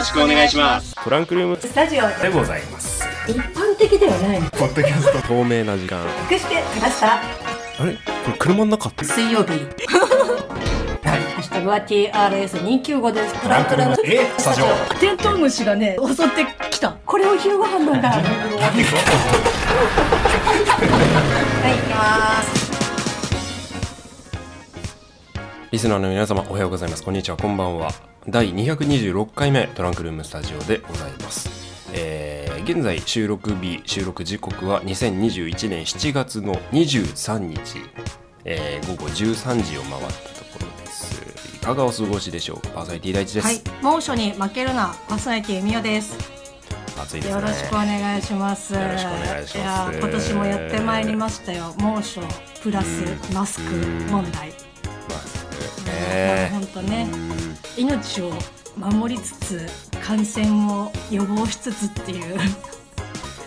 ろしくお願いします。トランクルーム。スタジオでございます。一般的ではないポッドキャスト。透明な時間。隠してきましたあれ？これ車の中って？水曜日。ハッシュタグは TRS295 です。トランクルーム。え？スタジオ。テントウムシがね襲ってきた。これを昼ご飯飲んだ。はい行きます。リスナーの皆様おはようございます。こんにちは。こんばんは第226回目トランクルームスタジオでございます。えー、現在収録日収録時刻は2021年7月の23日、えー、午後13時を回ったところです。いかがお過ごしでしょうパーソナリティ第一です、はい猛暑に負けるなパーソナリティみよです。暑いですね。よろしくお願いします。よろしくお願いします。や今年もやってまいりましたよ。猛暑プラスマスク問題。ね本当ねうん命を守りつつ感染を予防しつつっていう。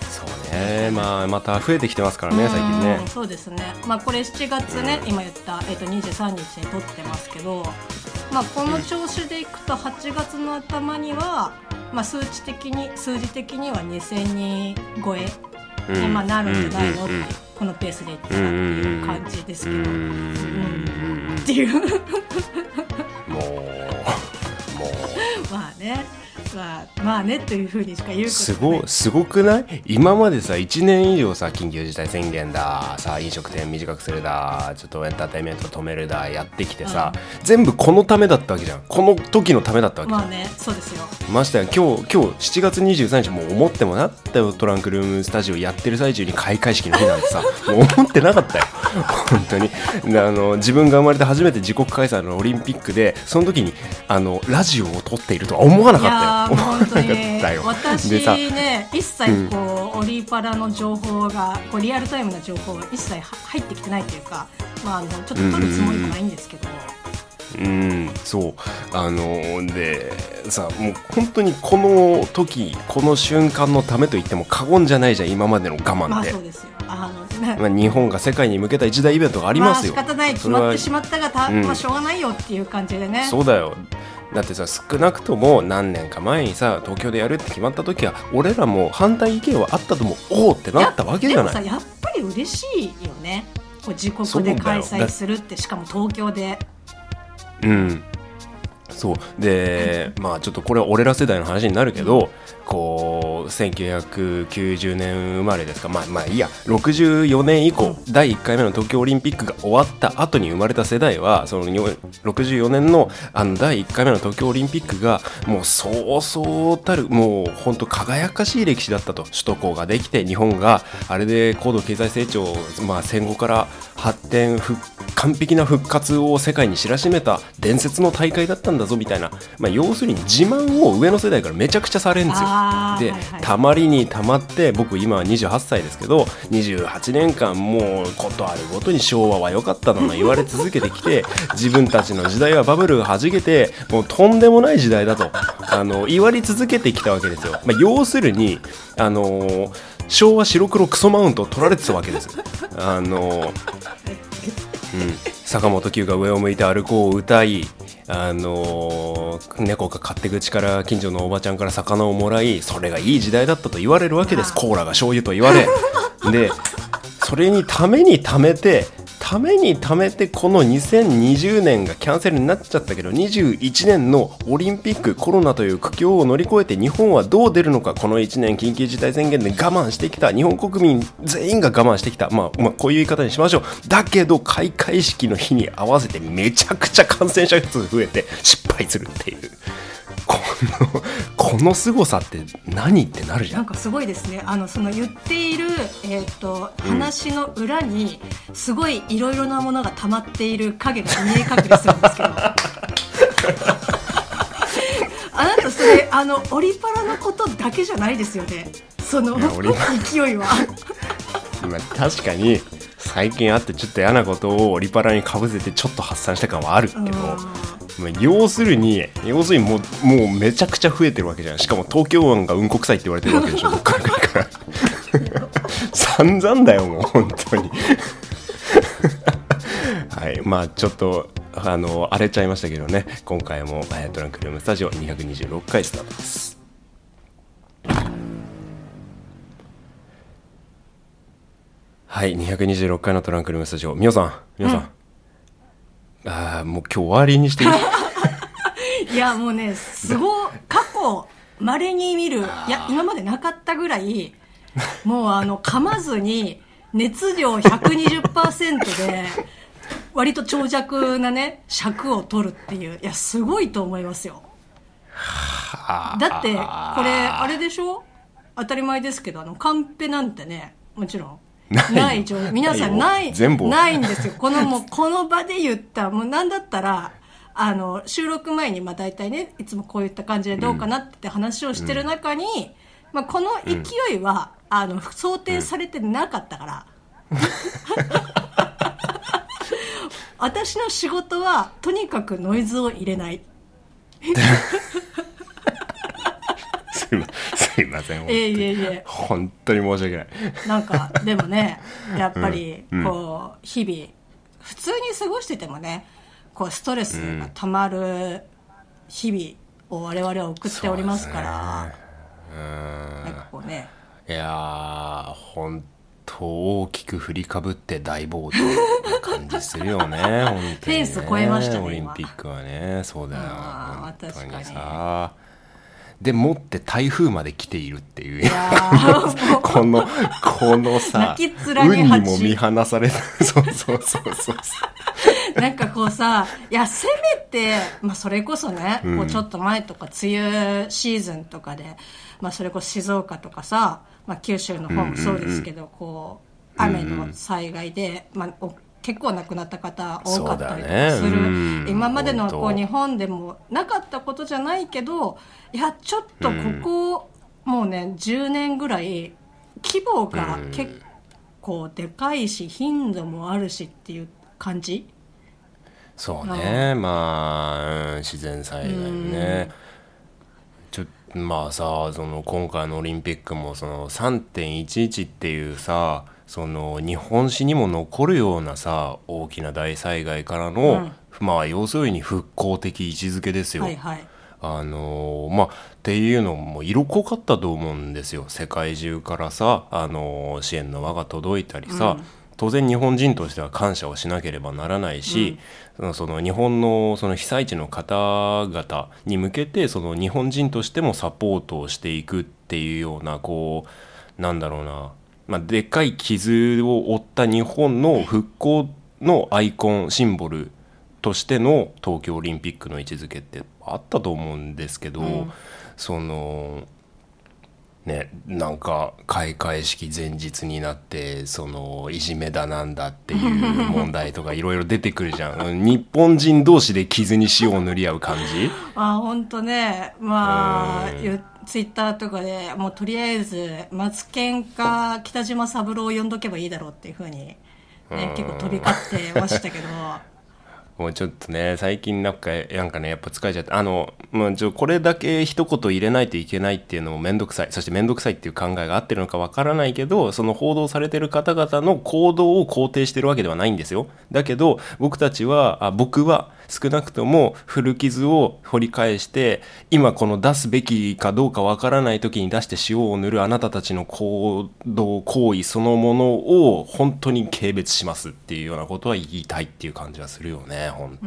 そうねまあまた増えてきてますからね最近ねうんそうですね。まあこれ7月ね、今言ったえっ、と23日に撮ってますけど、まあこの調子でいくと8月の頭には。まあ、数値的に数字的には2000人超えにまあなるんじゃないのこのペースでいったらっていう感じですけど、ううんんっていう。もう。も まあねまあまあねというふうにしか言うことうすがない。ごすごくない？今までさ1年以上さ緊急事態宣言ださ飲食店短くするだちょっとエンターテインメント止めるだやってきてさ、全部このためだったわけじゃん。この時のためだったわけじゃん、まあねそうですよ。ましたよ今日今日7月23日もう思ってもなったよトランクルームスタジオやってる最中に開会式の日なんてさもう思ってなかったよ本当に。であの自分が生まれて初めて自国開催のオリンピックでその時にあのラジオを撮っているとは思わないかったよ。思わなかもう本当に。ったよ私ね一切こう、オリパラの情報がこうリアルタイムな情報が一切は入ってきてないというかまああのちょっと取るつもりもないんですけど、うんそう。あのでさもう本当にこの時この瞬間のためと言っても過言じゃないじゃん今までの我慢って、まあ日本が世界に向けた一大イベントがありますよ、まあ仕方ない決まってしまったがた、うん。まあしょうがないよっていう感じでね。そうだよ。だってさ少なくとも何年か前にさ東京でやるって決まった時は俺らも反対意見はあったともおおってなったわけじゃない。やっぱり嬉しいよね。こう自国で開催するってしかも東京でうん。そう。でまあちょっとこれは俺ら世代の話になるけどこう1990年生まれですか。まあまあいいや。64年以降第1回目の東京オリンピックが終わった後に生まれた世代はその64年のあの第1回目の東京オリンピックがもうそうそうたるもう本当輝かしい歴史だったと。首都高ができて日本があれで高度経済成長まあ戦後から発展復完璧な復活を世界に知らしめた伝説の大会だったんだぞみたいな、まあ、要するに自慢を上の世代からめちゃくちゃされるんですよ。で、はいはいたまりにたまって僕今は28歳ですけど28年間もうことあるごとに昭和は良かったの言われ続けてきて 自分たちの時代はバブルがはじけてもうとんでもない時代だとあの言われ続けてきたわけですよ。まあ、要するにあの昭和白黒クソマウントを取られてたわけです。あのうん、坂本九が上を向いて歩こうを歌い、あのー猫が勝手口から近所のおばちゃんから魚をもらいそれがいい時代だったと言われるわけです。コーラが醤油と言われ。でそれにために貯めてためにためてこの2020年がキャンセルになっちゃったけど21年のオリンピックコロナという苦境を乗り越えて日本はどう出るのかこの1年緊急事態宣言で我慢してきた。日本国民全員が我慢してきた、まあ、まあこういう言い方にしましょう。だけど開会式の日に合わせてめちゃくちゃ感染者数増えて失敗するっていう。このこの凄さって何ってなるじゃなんんかすごいですね。あのその言っている、えー、と話の裏にすごいいろいろなものが溜まっている影が見え隠れするんですけど。あなたそれあのオリパラのことだけじゃないですよね。その 勢いはまあ、確かに最近あってちょっと嫌なことをオリパラにかぶせてちょっと発散した感はあるけど、うん。まあ、要するに要するにもうもうめちゃくちゃ増えてるわけじゃん。しかも東京湾がうんこ臭いって言われてるわけでしょどっからから散々だよもう本当に。はい。まあちょっとあの荒れちゃいましたけどね。今回も、えートランクルームスタジオ226回スタートですはい226回のトランクルームスタジオ。みおさんみおさん、ああもう今日終わりにしていい いやもうねすごい過去まれに見るいや今までなかったぐらいもうあの噛まずに熱量120%で割と長尺なね尺を取るっていう。いやすごいと思いますよ。だってこれあれでしょ？当たり前ですけどあのカンペなんてねもちろんない状皆さんなないい全部。ないんですよ。このもう この場で言ったもうなんだったらあの収録前にまあ大体ねいつもこういった感じでどうかなって話をしてる中に、まあ、この勢いは、あの想定されてなかったから、私の仕事はとにかくノイズを入れない すいますいませんええいえいえ。本当に申し訳ない。なんかでもね やっぱりうんこう日々普通に過ごしててもねこうストレスがたまる日々を我々は送っておりますから。うんなんかこうね。いやー本当大きく振りかぶって大暴動な感じするよね ね。フェンス越えましたねオリンピックはね。そうだよ。あー本当に。確かにさでもって台風まで来ているっていう。このこのさ運に蜂も見放された。そうそうそうそう。なんかこうさいやせめて、まあ、それこそね、こうちょっと前とか梅雨シーズンとかで、まあ、それこそ静岡とかさ、まあ、九州の方もそうですけど、こう雨の災害で、まあ、お結構亡くなった方多かったりとかする、うん。今までのこう日本でもなかったことじゃないけどいやちょっとここ、もうね10年ぐらい規模が結構でかいし頻度もあるしっていう感じ？そうね。まあ、うん自然災害ね。ちょまあさその今回のオリンピックもその3.11っていうさその日本史にも残るようなさ大きな大災害からの、まあ要するに復興的位置づけですよ。はいはい。あのーまあっていうのも色濃かったと思うんですよ。世界中からさ、あのー支援の輪が届いたりさ、当然日本人としては感謝をしなければならないし、そのその日本のその被災地の方々に向けてその日本人としてもサポートをしていくっていうようなこうなんだろうな、まあ、でっかい傷を負った日本の復興のアイコンシンボルとしての東京オリンピックの位置づけってあったと思うんですけど、そのねなんか開会式前日になってそのいじめだなんだっていう問題とかいろいろ出てくるじゃん。う ん日本人同士で傷に塩を塗り合う感じ？あ本当ね。まあうん。ゆツイッターとかでもうとりあえずマツケンか北島三郎を呼んどけばいいだろうっていうふうに、ね、結構飛び交ってましたけど。もうちょっとね最近なんかなんかねやっぱ疲れちゃってあの、まあ、ちょこれだけ一言入れないといけないっていうのも面倒くさい。そして面倒くさいっていう考えが合ってるのかわからないけどその報道されてる方々の行動を肯定してるわけではないんですよ。だけど僕たちはあ僕は少なくとも古傷を掘り返して今この出すべきかどうかわからない時に出して塩を塗るあなたたちの行動行為そのものを本当に軽蔑しますっていうようなことは言いたいっていう感じはするよね本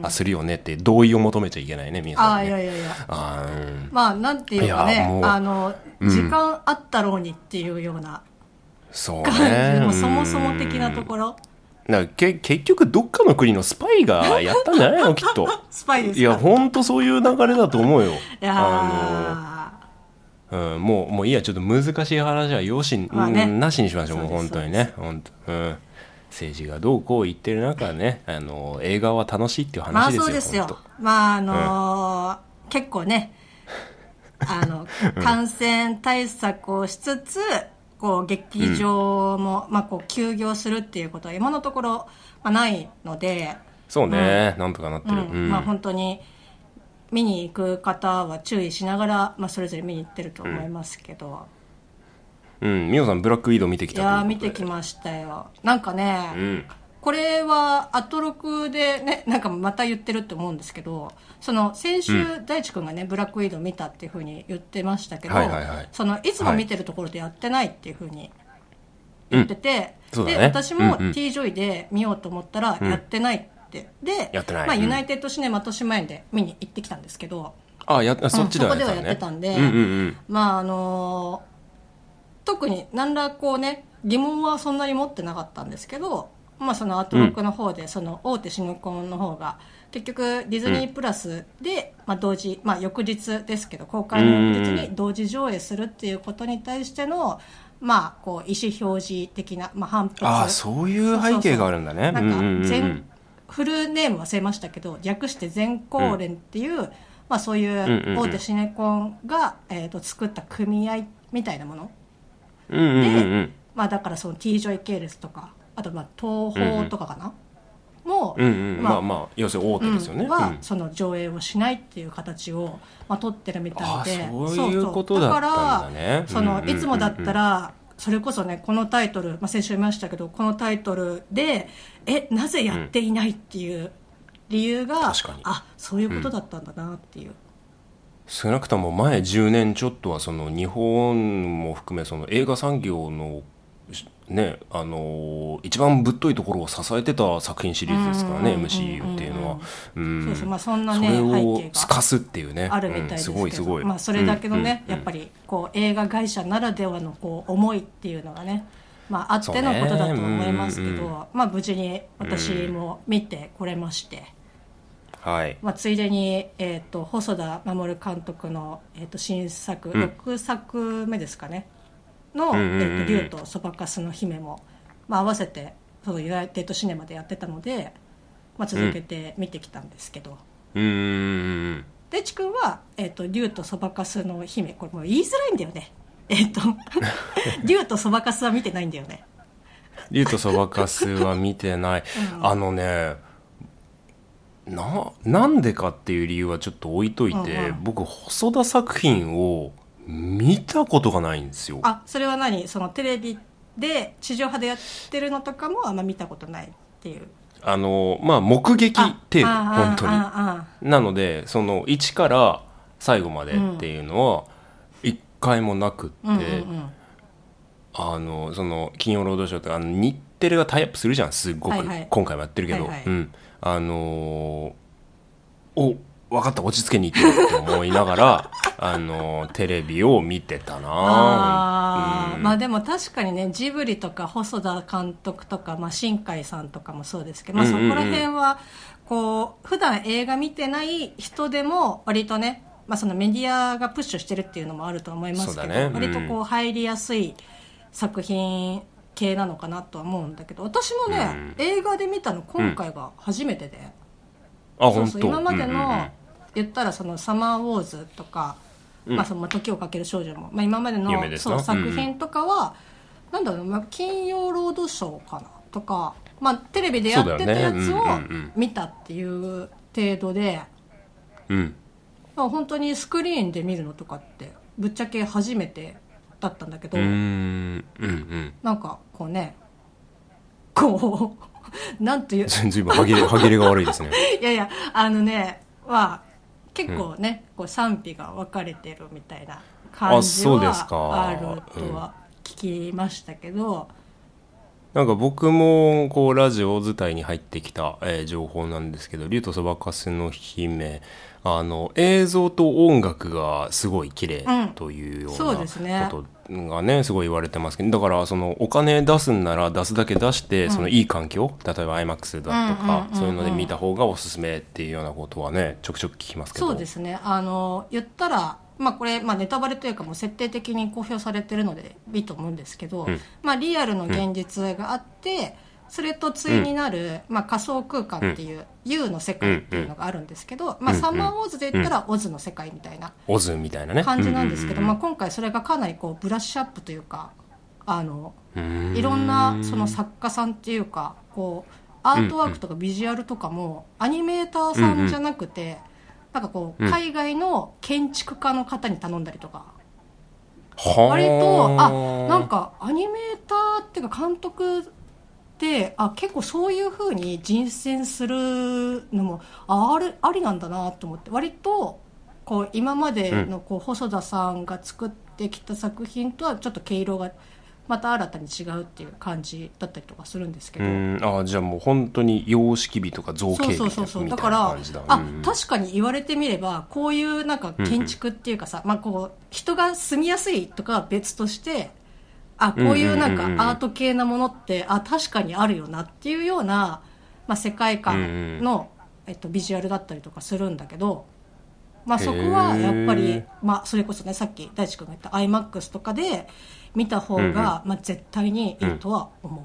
当。あするよねって同意を求めちゃいけないね皆さああんね。いやいやいや。あーうん。まあなんていうかねうあの時間あったろうにっていうようなそうね。もうそもそも的なところだからけ結局どっかの国のスパイがやったんじゃないの？きっと。スパイですか？いや本当そういう流れだと思うよ。いやあのうん、もうもういいやちょっと難しい話はよし、まあね。うんなしにしましょうもう本当にね。本当うん。政治がどうこう言ってる中ねあの映画は楽しいっていう話ですよそうですよ。本まああのー結構ねあの感染対策をしつつこう劇場も、まあ、こう休業するっていうことは今のところ、まあ、ないので、当そうね、なんとかなってうん。る、うん。まあ、本当に見に行く方は注意しながら、まあ、それぞれ見に行ってると思いますけど、うん、みおさんブラックウィードウ見てきいたやー見てきまましたよ。なんかね、うんこれはアトロクでねなんかまた言ってるって思うんですけどその先週、大地君がねブラックウィドウ見たっていうふうに言ってましたけど、はいはいはい。そのい。つも見てるところでやってないっていうふうに言ってて、でそうだね。私もうんうん。T ジョイで見ようと思ったらやってないって、でやってない。まあ、うん。ユナイテッドシネマ豊島園で見に行ってきたんですけど、あやあそっちではそこではねやってたんでうんうんうん。まああの特に何らこうね疑問はそんなに持ってなかったんですけど、まあ、そのアートロックの方で、その大手シネコンの方が結局ディズニープラスで、まあ、同時、まあ、翌日ですけど公開の翌日に同時上映するっていうことに対しての、まあ、こう意思表示的な、まあ、反発あそういう背景があるんだね。なんかうんうんうん全フルネーム忘れましたけど略して全興連っていう、まあ、そういんうんううん。大手シネコンが、えー、と作った組合みたいなもの、うんうんうんうん。まあ、だからその T ジョイ系列とかあとまあ東宝とかかな、もう、うんうん。まあまあまあ要するに大手ですよね、うん。は、うん。その上映をしないっていう形を、まあ、取ってるみたいで。あそういうことだったんだね。からそのうんうんうんうん。いつもだったらそれこそねこのタイトル、まあ、先週言いましたけどこのタイトルでえなぜやっていないっていう理由が、確かに。あそういうことだったんだなっていう、少なくとも前10年ちょっとはその日本も含めその映画産業のしねあのー一番ぶっといところを支えてた作品シリーズですからね MCU っていうのは。うん。そうそうまあそんなそれを透かすっていうね。あるみたいですけど、うんすごいすごい。まあ、それだけのね、うんうんやっぱりこう映画会社ならではのこう思いっていうのがね、まあ、あってのことだと思いますけど、ね。うんまあ、無事に私も見てこれまして、はい。まあ、ついでに、えー、と細田守監督の、えー、と新作、うん。6作目ですかねの「うんうんうんうんえーと竜とそばかすの姫も」まあ、合わせてそのユナイテッドシネマでやってたので、まあ、続けて見てきたんですけど。うんでちくんは、えっと竜とそばかすの姫これもう言いづらいんだよね。えっ、と 竜とそばかすは見てないんだよね。竜とそばかすは見てない、うん。あのねななんでかっていう理由はちょっと置いといて、うんうん。僕細田作品を見たことがないんですよ。あそれは何？そのテレビで地上波でやってるのとかもあんま見たことないっていう。あのまあ目撃程度あ本当に。なのでその1から最後までっていうのは一回もなくって、あのその金曜ロードショーとかあの日テレがタイアップするじゃんすっごく、はいはい。今回もやってるけど、はいはい。うん。あのーお分かった落ち着けに行ってるって思いながら あのーテレビを見てたな。あー。うん。まあでも確かにねジブリとか細田監督とか、まあ、新海さんとかもそうですけど、まあ、そこうん。うんうんら辺はこう普段映画見てない人でも割とね、まあ、そのメディアがプッシュしてるっていうのもあると思いますけど、ね。うん。割とこう入りやすい作品系なのかなとは思うんだけど私もね、映画で見たの今回が初めてで。そうあ本当そう今までの、うんうんうん言ったらその「サマーウォーズ」とか「うん。まあ、そのまあ時をかける少女も」まあ、今までのそう作品とかは、なんだろう、まあ、金曜ロードショーかなとか、まあ、テレビでやってたやつを見たっていう程度で、うん。まあ、本当にスクリーンで見るのとかってぶっちゃけ初めてだったんだけど、うーん。うんうん。なんかこうねこう なんという。ずいぶん歯切れ歯切れが悪いですね。いやいやあのねは結構ね、こう賛否が分かれてるみたいな感あじはあるとは聞きましたけど、なんか僕もこうラジオ伝いに入ってきた、えー情報なんですけど「竜とそばかすの姫」あの映像と音楽がすごい綺麗うん。というようなことがねすごい言われてますけどだからそのお金出すんなら出すだけ出して、そのいい環境例えば iMAX だとか、うんうんうんうん。そういうので見た方がおすすめっていうようなことはねちょくちょく聞きますけど。そうですね。あの言ったらまあこれ、まあ、ネタバレというかもう設定的に公表されてるのでいいと思うんですけど、うん。まあ、リアルの現実があって、それと対になる、まあ、仮想空間っていう U の世界っていうのがあるんですけど、まあ、うんサマーウォーズで言ったらオズの世界みたいなオズみたいなね。感じなんですけど、うまあ、今回それがかなりこうブラッシュアップというかあのいろんなその作家さんっていうかこうアートワークとかビジュアルとかもアニメーターさんじゃなくて、なんかこううん。海外の建築家の方に頼んだりとか、はあ割とあなんかアニメーターっていうか監督ってあ結構そういうふうに人選するのもああれありなんだなと思って。割とこう今までのこう細田さんが作ってきた作品とはちょっと毛色がまた新たに違うっていう感じだったりとかするんですけど。うん。あじゃあもう本当に様式美とか造形美そうそうそうそう。みたいだからな感じだあうん確かに言われてみればこういうなんか建築っていうかさ、まあこう人が住みやすいとかは別としてあこういうなんかアート系なものってあ確かにあるよなっていうような、まあ、世界観の、えっと、ビジュアルだったりとかするんだけど、まあ、そこはやっぱへりー、まあ、それこそねさっき大地君が言った iMAX とかで見た方が、まあ、絶対にいいとは思う。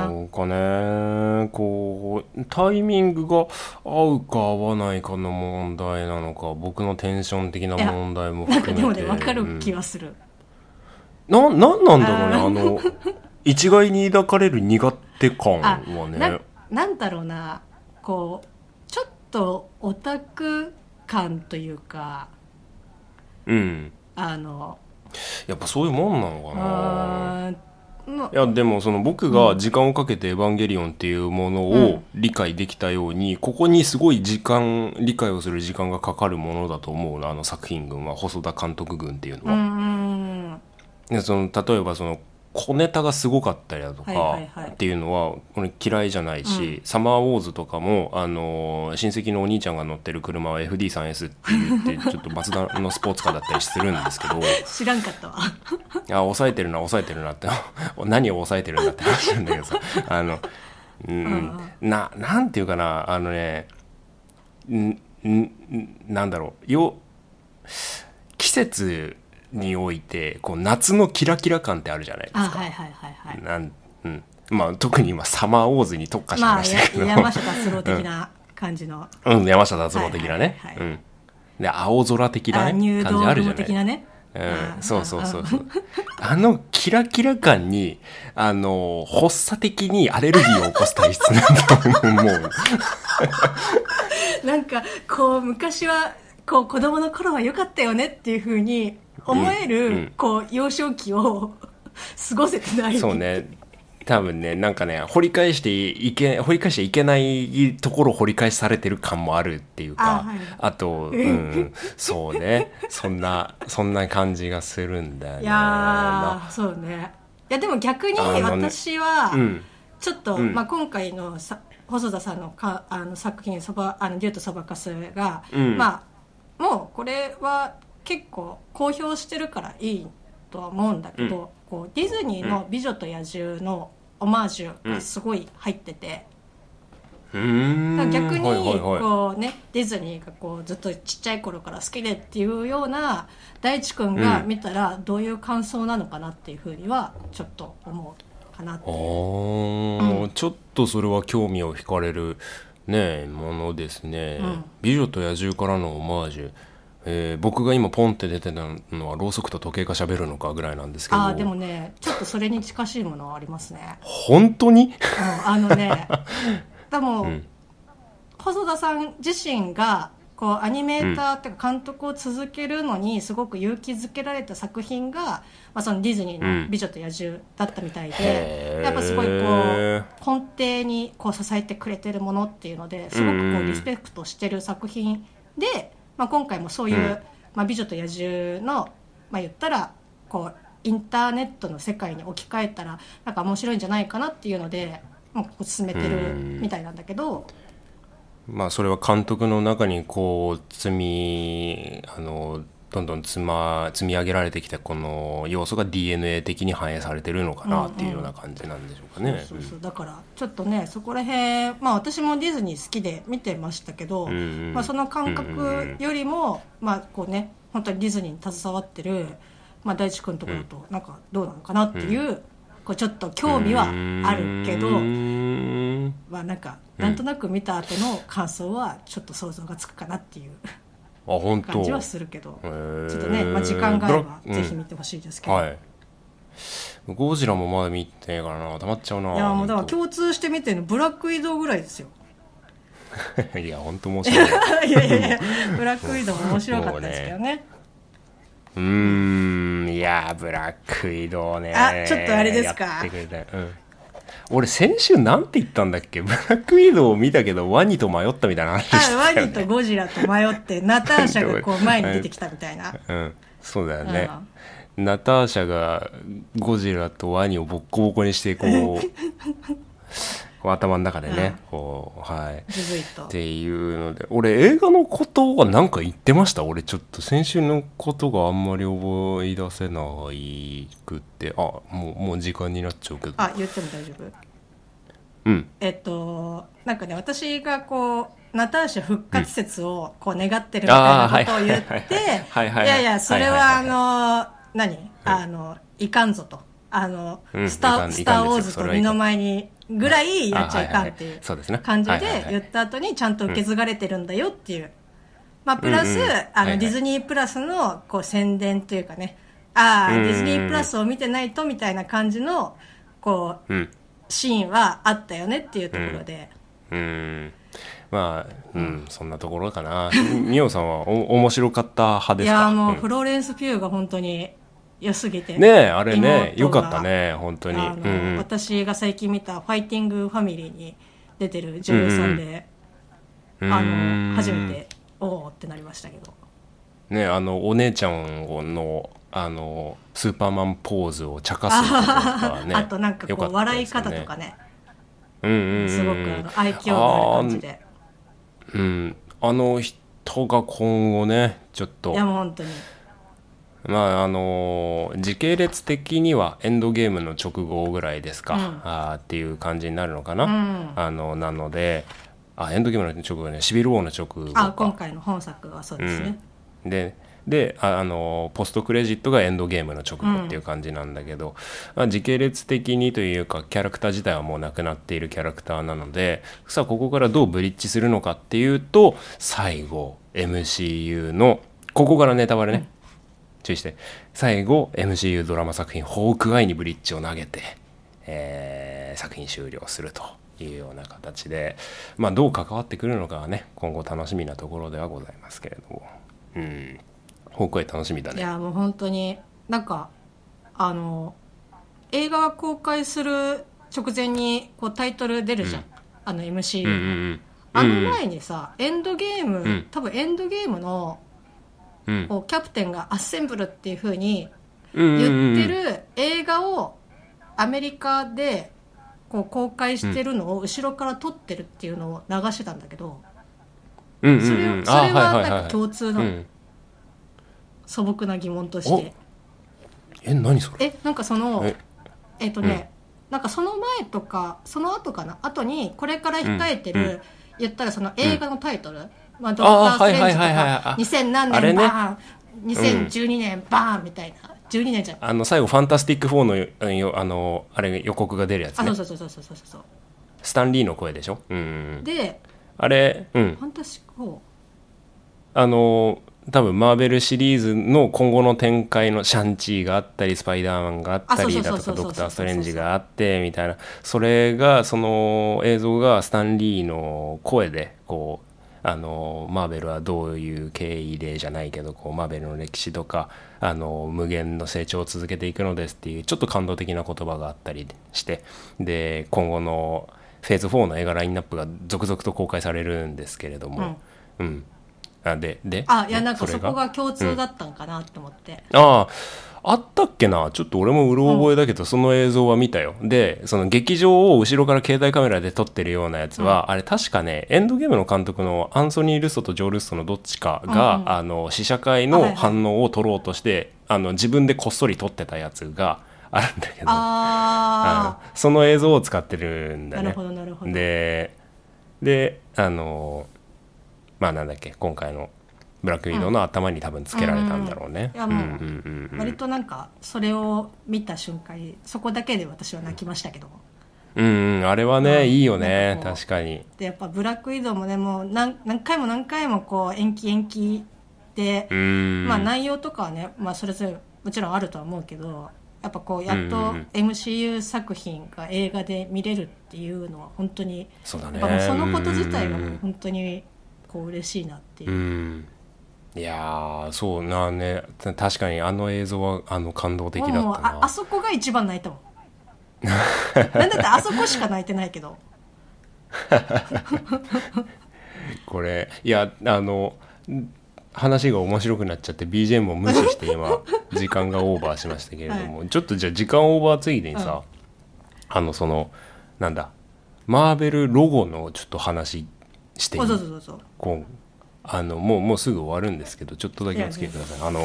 な。なんかねこうタイミングが合うか合わないかの問題なのか僕のテンション的な問題もなんか含めて。でもね分かる気うんはする、ななんなんだろうねあの一概に抱かれる苦手感あはね。ななんだろうなこうちょっとオタク感というかうん。あのやっぱそういうもんなのかないやでもその僕が時間をかけて「エヴァンゲリオン」っていうものうん。を理解できたように、ここにすごい時間理解をする時間がかかるものだと思うなあの作品群は。細田監督群っていうのは。でその例えばその小ネタがすごかったりだとかっていうのは俺嫌いじゃないし、サマーウォーズとかも、あのー親戚のお兄ちゃんが乗ってる車は FD3S って言って ちょっとマツダのスポーツカーだったりするんですけど。知らんかったわ。あ抑えてるな抑えてるなって。何を抑えてるんだって話なんだけどさ。あのうん。ななんていうかなあのねんんなんだろう。よ季節においてこう夏のキラキラ感ってあるじゃないですか。あはいはいはいはい。なんうん。まあ、特に今サマーウォーズに特化したまあ話だけど、や山下達郎的な感じの、うん、山下達郎的なね、はいはいはいうん、で青空的な、あね、感じあるじゃない。雲的なね。うん、そうそうそうそう。あのキラキラ感にあの発作的にアレルギーを起こす体質なんだと思う。なんかこう昔はこう子供の頃は良かったよねっていうふうに思える、うん。うんこう幼少期を 過ごせてない。そうね。多分ねなんかね掘り返していけ掘り返していけないところを掘り返されてる感もあるっていうかあはい。あと、うん、そうね。そんなそんな感じがするんだよね。いやーそうね。いやでも逆に私はうん。ちょっと、うん。まあ、今回のさ細田さんのかあの作品そばあの「竜とそばかすが」うん。まあもうこれは結構公表してるからいいとは思うんだけど、こうディズニーの「美女と野獣」のオマージュがすごい入ってて、逆にこうねディズニーがこうずっとちっちゃい頃から好きでっていうような大地君が見たらどういう感想なのかなっていうふうにはちょっと思うかなってあー。ちょっとそれは興味を惹かれるねものですね、うん。美女と野獣からのオマージュ、えー僕が今ポンって出てたのはろうそくと時計が喋るのかぐらいなんですけど。ああでもねちょっとそれに近しいものはありますね、本当に？うん、あのね でも、ん。細田さん自身がこうアニメーターっていうか監督を続けるのにすごく勇気づけられた作品が、まあ、そのディズニーの「美女と野獣」だったみたいで、へーやっぱすごいこう根底にこう支えてくれてるものっていうのですごくこうんううんリスペクトしてる作品で、まあ、今回もそういう「うんまあ、美女と野獣の」まあ、言ったらこうインターネットの世界に置き換えたらなんか面白いんじゃないかなっていうので、まあ、進めてるみたいなんだけど。まあそれは監督の中にこう積みあのどんどん積,、ま、積み上げられてきたこの要素が DNA 的に反映されてるのかなっていうような感じなんでしょうかね。そうそうだからちょっとねそこら辺まあ私もディズニー好きで見てましたけど、うんうんまあ、その感覚よりも、まあこうね本当にディズニーに携わってる、まあ、大地君のところとなんかどうなのかなっていう,、こうちょっと興味はあるけど、うーん。まあ、なんかなんとなく見た後の感想はちょっと想像がつくかなっていう。あ本当。感じはするけど。ちょっとね、まあ、時間があればぜひ見てほしいですけど、はい。ゴジラもまだ見てないからな。たまっちゃうないやもうだから本共通して見てるのブラック移動ぐらいですよ。当 いや本当申し訳ない。いやいやいやブラックウィドウも面白かったですけどね。うーん。いやーブラックウィドウねあちょっとあれですか？やってくれた。うん俺先週なんて言ったんだっけ？ブラックウィドウを見たけどワニと迷ったみたいな話してあワたよね。ニとゴジラと迷ってナターシャがこう前に出てきたみたいな。うん。そうだよね、ナターシャがゴジラとワニをボッコボコにしてこう こう頭の中でね、こうはい。っていうので俺映画のことは何か言ってました？俺ちょっと先週のことがあんまり覚え出せないくって。あもうもう時間になっちゃうけど。あ言っても大丈夫？うん。えっとなんかね私がこうナターシャ復活説をこう願ってるみたいなことを言ってはいはいやいやそれははあの何？あのいかんぞと。あのうんスタいかんスター・ウォーズと二の前にぐらいやっちゃいかんっていう感じで言った後にちゃんと受け継がれてるんだよっていう。まあプラスうんうんあのディズニープラスのこう宣伝というかね。ああディズニープラスを見てないとみたいな感じのこううん。シーンはあったよねっていうところで、うん。まあうんそんなところかな。みおさんはお面白かった派いですか？やーもううん。フローレンス・ピューが本当に良すぎて。ねえあれねよかったね本当に。うんうん。私が最近見た「ファイティング・ファミリー」に出てる女優さんで、うんあの初めておおってなりましたけど。ねあのお姉ちゃんのあのスーパーマンポーズを茶化すとかねあとなんかこう笑い方とかね。うんうんうんすごくあの愛嬌がある感じで。うん。あの人が今後ねちょっと。いやもう本当にまああの時系列的にはエンドゲームの直後ぐらいですか、うん。あーっていう感じになるのかな、うん。あのなのであエンドゲームの直後ねシビル・ウォーの直後か。あ今回の本作はそうですね、ででああのポストクレジットがエンドゲームの直後っていう感じなんだけど、まあ、時系列的にというかキャラクター自体はもうなくなっているキャラクターなのでさあここからどうブリッジするのかっていうと最後 MCU のここからネタバレね、注意して。最後 MCU ドラマ作品「ホークアイ」にブリッジを投げて、えー作品終了するというような形で、まあ、どう関わってくるのかはね今後楽しみなところではございますけれども。うん。ホークアイ楽しみだね。いやもう本当になんかあの映画が公開する直前にこうタイトル出るじゃん、あの MCU の、うんうんうん。あの前にさ、エンドゲーム、ん。多分エンドゲームのうん。こうキャプテンがアッセンブルっていう風にうんうんうん言ってる映画をアメリカでこう公開してるのを後ろから撮ってるっていうのを流してたんだけど、それそれはなんかはい共通の？うん。素朴な疑問として、え何それ？えなんかそのええっ、とね、なんかその前とかその後かな？後にこれから控えてる、言ったらその映画のタイトル、まあ、ドクター・ストレンジとはいはいはいはい。かあ2000何年バーン、2012年バーンみたいな。12年じゃんあの最後「ファンタスティック4のよよあのあれ予告が出るやつね。あそうそうそうそうそうそう。そうスタンリーの声でしょ？うんであれうん。ファンタシック4あの多分マーベルシリーズの今後の展開のシャンチーがあったりスパイダーマンがあったりだとかドクター・ストレンジがあってみたいな。それがその映像がスタンリーの声でこうあのマーベルはどういう経緯でじゃないけどこうマーベルの歴史とかあの無限の成長を続けていくのですっていうちょっと感動的な言葉があったりしてで今後のフェーズ4の映画ラインナップが続々と公開されるんですけれども、うん、あでで？あいやなんかれそこが共通だったんかなって思って、あああったっけな？ちょっと俺もうろ覚えだけど、その映像は見たよ。でその劇場を後ろから携帯カメラで撮ってるようなやつは、あれ確かねエンドゲームの監督のアンソニー・ルッソとジョー・ルッソのどっちかが、うん。うんあの試写会の反応を撮ろうとして、あの自分でこっそり撮ってたやつがあるんだけど。その映像を使ってるんだね。あなるほどなるほど。でであのまあなんだっけ今回のブラックウィドウの頭に多分つけられたんだろうね。うん。いやもううんうん割となんかそれを見た瞬間にそこだけで私は泣きましたけど。うんうん、あれはね、うん。いいよね確かに。でやっぱブラックウィドウもねもう何何回も何回もこう延期延期で、うん。まあ内容とかはね、まあ、それぞれもちろんあるとは思うけどやっぱこうやっと MCU 作品が映画で見れるっていうのは本当にそうだね。やっぱもうそのこと自体がうん。本当にこう嬉しいなっていう。う、んいやーそうなねた確かにあの映像はあの感動的だったもうああなそこが一番泣いたもん。なんだってあそこしか泣いてないけど。これいやあの話が面白くなっちゃって BGM を無視して今時間がオーバーしましたけれども、ちょっとじゃあ時間オーバーついでにさ、あのそのなんだマーベルロゴのちょっと話していい？そうそうそうそう。こうあのもうもうすぐ終わるんですけどちょっとだけお付き合いください。あの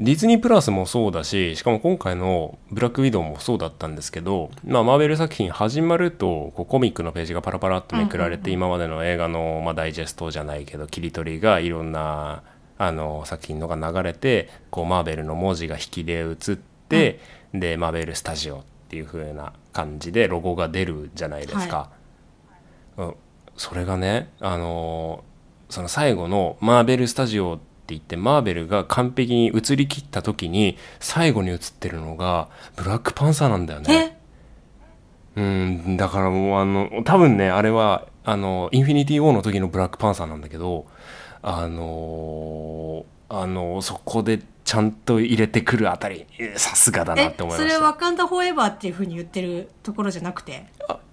ディズニープラスもそうだししかも今回の「ブラックウィドウ」もそうだったんですけど、まあ、マーベル作品始まるとこうコミックのページがパラパラっとめくられて、今までの映画の、まあ、ダイジェストじゃないけど切り取りがいろんなあの作品のが流れてこうマーベルの文字が引きで映って、でマーベルスタジオっていう風な感じでロゴが出るじゃないですか。うん。それがねあのーその最後のマーベルスタジオって言ってマーベルが完璧に映りきった時に最後に映ってるのがブラックパンサーなんだよね。え？うんだからもうあの多分ねあれはあのインフィニティ・ウォーの時のブラックパンサーなんだけどあのーあのそこでちゃんと入れてくるあたりえさすがだなって思いました。れワカンダフォーエバーっていうふうに言ってるところじゃなくて？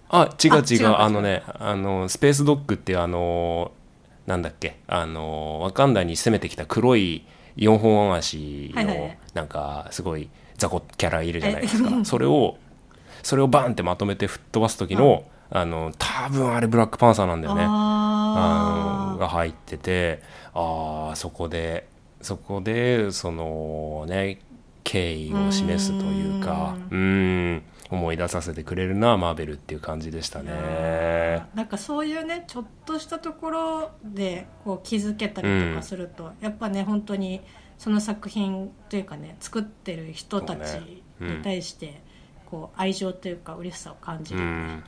あ違うあ違う違うかあのねあのスペースドッグっていうあのなんだっけ？あのワカンダに攻めてきた黒い4本足のなんかすごい雑魚キャラいるじゃないですか。えそれをそれをバンってまとめて吹っ飛ばす時のあの多分あれブラックパンサーなんだよね。あのあが入っててああそこでそこでそのね敬意を示すというかうん思い出させてくれるなマーベルっていう感じでしたね。あなんかそういうねちょっとしたところでこう気づけたりとかすると、やっぱね本当にその作品というかね作ってる人たちに対してこう愛情というか嬉しさを感じる、うん。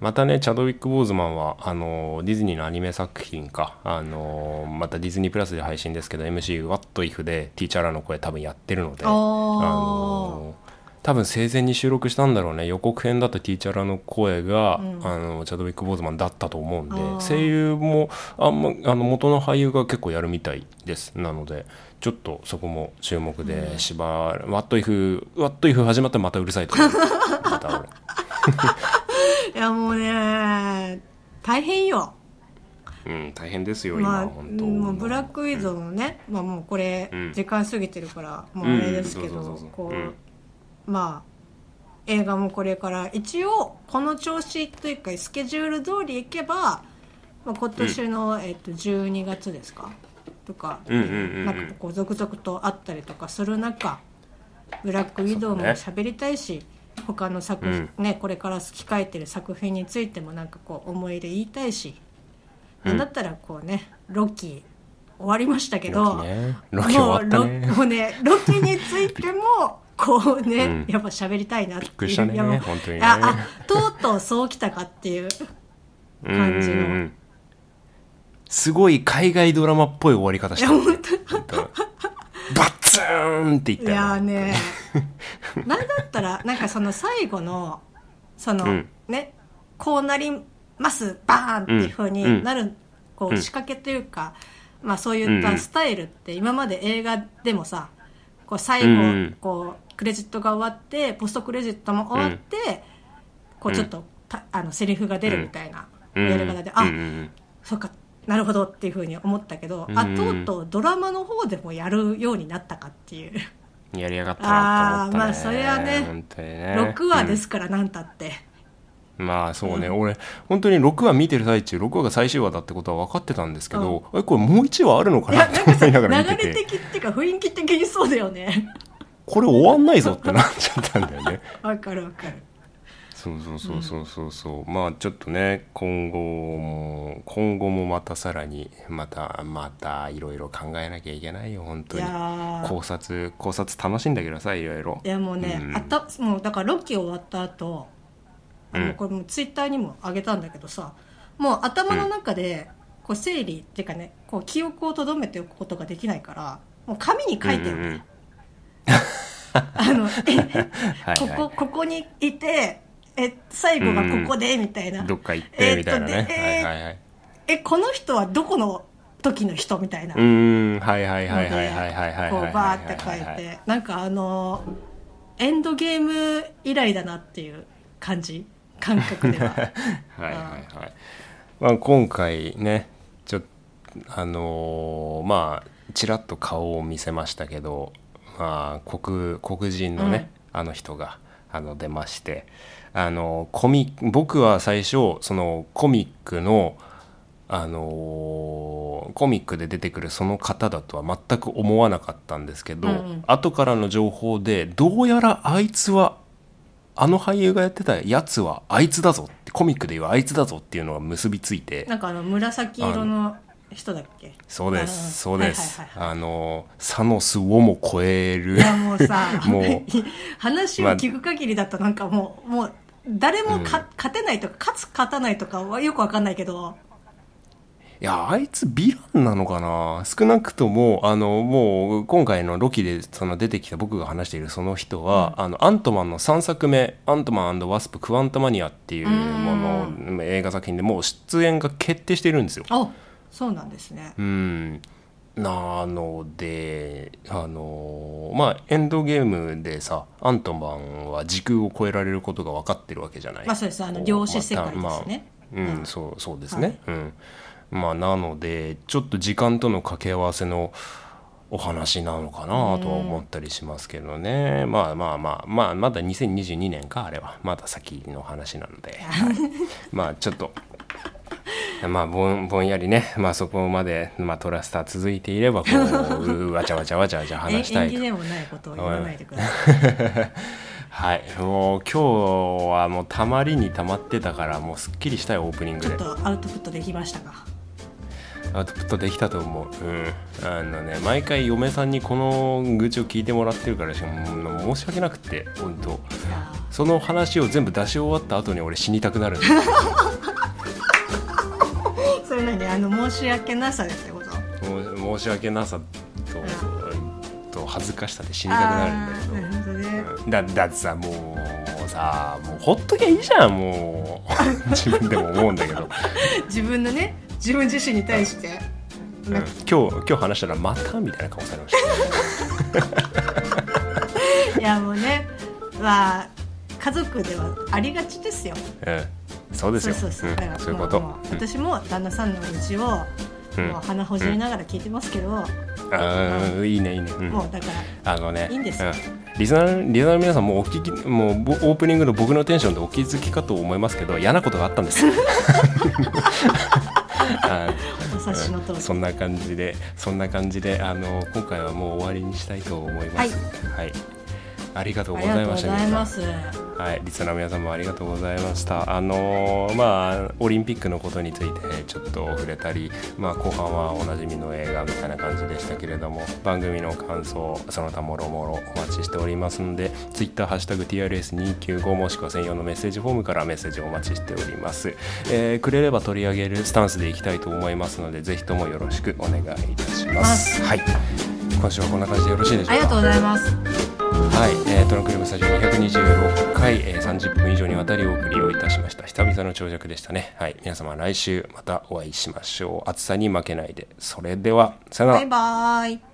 またねチャドウィック・ボーズマンはあのディズニーのアニメ作品かあのまたディズニープラスで配信ですけど MC「What If」でティーチャーらの声多分やってるのであー。の多分生前に収録したんだろうね。予告編だとティーチャーらの声が、うん。あのチャドウィック・ボーズマンだったと思うんで。声優もあんまあの元の俳優が結構やるみたいです。なのでちょっとそこも注目で、しばら「What If」「What If」始まったらまたうるさいと思う いやもうね大変よ。うん、大変ですよ、まあ、今、本当。もうブラックウィドウのね、まあもうこれうん。時間過ぎてるからもうあれですけどこうん。うまあ映画もこれから一応この調子というかスケジュール通りいけば、まあ、今年の、えっと12月ですか？とか、うんうんうんうん。なんかこう続々とあったりとかする中ブラックウィドウも喋りたいし、他の作品、ねこれから控えてる作品についてもなんかこう思い入れ言いたいし、なんだったらこうねロッキー終わりましたけどね。ね。もう。ロキについてもこうね、うん。やっぱ喋りたいなっていう。びっくりしたね本当にね。ああとうとうそうきたかっていう感じの。うん。うんうんすごい海外ドラマっぽい終わり方してる、ね。本当。バッツーンって言っいやたよーね。なんだったらなんかその最後のその、うん。ねこうなりますバーンっていう風になる、こううん。仕掛けというか、まあそういったうんうん。スタイルって今まで映画でもさこう最後、うんうん。こうクレジットが終わってポストクレジットも終わって、こうちょっとたあのセリフが出るみたいなうん。やり方で、あ、うん。うん。そうかなるほどっていうふうに思ったけど、うん。あとうとうドラマの方でもやるようになったかっていう、うんやりやがったなって思ったね。あーまあそれはねね。6話ですからなんたって、うん。まあそうね、俺本当に6話見てる最中6話が最終話だってことは分かってたんですけど、えこれもう1話あるのかいなって思いながら見てて。流れ的っていうか雰囲気的にそうだよねこれ終わんないぞってなっちゃったんだよね。わかるわかる。そうそうそうそうそうそう、まあちょっとね今後も今後もまたさらにまたまたいろいろ考えなきゃいけないよ本当いに考察考察楽しんだけどさいろいろ。いやもうね、うんあたもうだからロッキー終わった後あのうん。これもツイッターにも上げたんだけどさもう頭の中でこう整理っていうかねこう記憶を留めておくことができないからもう紙に書いてよね、うんうんうんあのえはいここここにいてえ最後がここでみたいな、どっか行ってみたいなね、えーはいはいはい。えこの人はどこの時の人みたいな。うーん。はいはいはいはいはいはいはいこうはいバーって書いてなんかあのエンドゲーム以来だなっていう感じ感覚でははいはいはい、まあ、今回ねちょっとあのーまあちらっと顔を見せましたけど、まあ、黒黒人のね、あの人があの出ましてあのコミ僕は最初そのコミックのあのーコミックで出てくるその方だとは全く思わなかったんですけど、うんうん。後からの情報でどうやらあいつはあの俳優がやってたやつはあいつだぞってコミックで言うあいつだぞっていうのが結びついてなんかあの紫色の人だっけ？そうであすそうです、あのサノスをも超える。いやもうさ もう。話を聞く限りだとなんかもうもう誰もか、勝てないとか勝つ勝たないとかはよくわかんないけど。いやあいつヴィランなのかな？少なくともあのもう今回のロキでその出てきた僕が話しているその人は、あのアントマンの3作目「アントマンワスプ・クワントマニア」っていうもの映画作品でもう出演が決定してるんですよ。あそうなんですね。うん。なのであのまあエンドゲームでさアントマンは時空を超えられることが分かってるわけじゃない？まあそうです。あの量子世界ですね。まあうん、うん。そうそうですね、うん。まあなのでちょっと時間との掛け合わせのお話なのかなとは思ったりしますけどね、まあまあまあまあまだ2022年かあれは。まだ先の話なので、はい。まあちょっとまあぼんぼんやりね、まあ、そこまで、まあ、トラスター続いていればこううわちゃわちゃわちゃわちゃえ話したいと。もないことを言わないでくださいはい。もう今日はもうたまりにたまってたからもうすっきりしたよオープニングで。ちょっとアウトプットできましたか？アウトプットできたと思う。うん。あのね毎回嫁さんにこの愚痴を聞いてもらってるからしもう申し訳なくって本当。その話を全部出し終わった後に俺死にたくなる。んだー申し訳なさでってこと？申し訳なさと,、と恥ずかしさで死にたくなるんだけど。なるほどね。だだってさもうさもうほっときゃいいじゃんもう。自分でも思うんだけど、自分のね自分自身に対して、うん。今日今日話したらまたみたいな顔されました、いやもうねまあ家族ではありがちですよ。うん、そうですよ。そうそうそう、んだからそういうこと、私も旦那さんのうちを、うん。もう鼻ほじりながら聞いてますけど、あーいいねいいね、うん。もうだからあのねいいんですよ。うん。リスナーリスナーの皆さんもうお聞きもうぼオープニングの僕のテンションでお気づきかと思いますけど嫌なことがあったんですあ お察しの通り。そんな感じでそんな感じであの今回はもう終わりにしたいと思います。はい、ありがとうありがとうごございましたはい、リスナーの皆さんもありがとうございました。あのーまあオリンピックのことについてちょっと触れたり、まあ後半はおなじみの映画みたいな感じでしたけれども、番組の感想その他もろもろお待ちしておりますので、ツイッターハッシュタグ TRS295 もしくは専用のメッセージフォームからメッセージをお待ちしております。えーくれれば取り上げるスタンスでいきたいと思いますので、ぜひともよろしくお願いいたします。はい、今週はこんな感じでよろしいでしょうか？ありがとうございますはい、えー、トランクルームスタジオ226回、えー、30分以上にわたりお送りをいたしました。久々の長尺でしたね。はい皆様来週またお会いしましょう。暑さに負けないで。それではさよなら。バイバイ。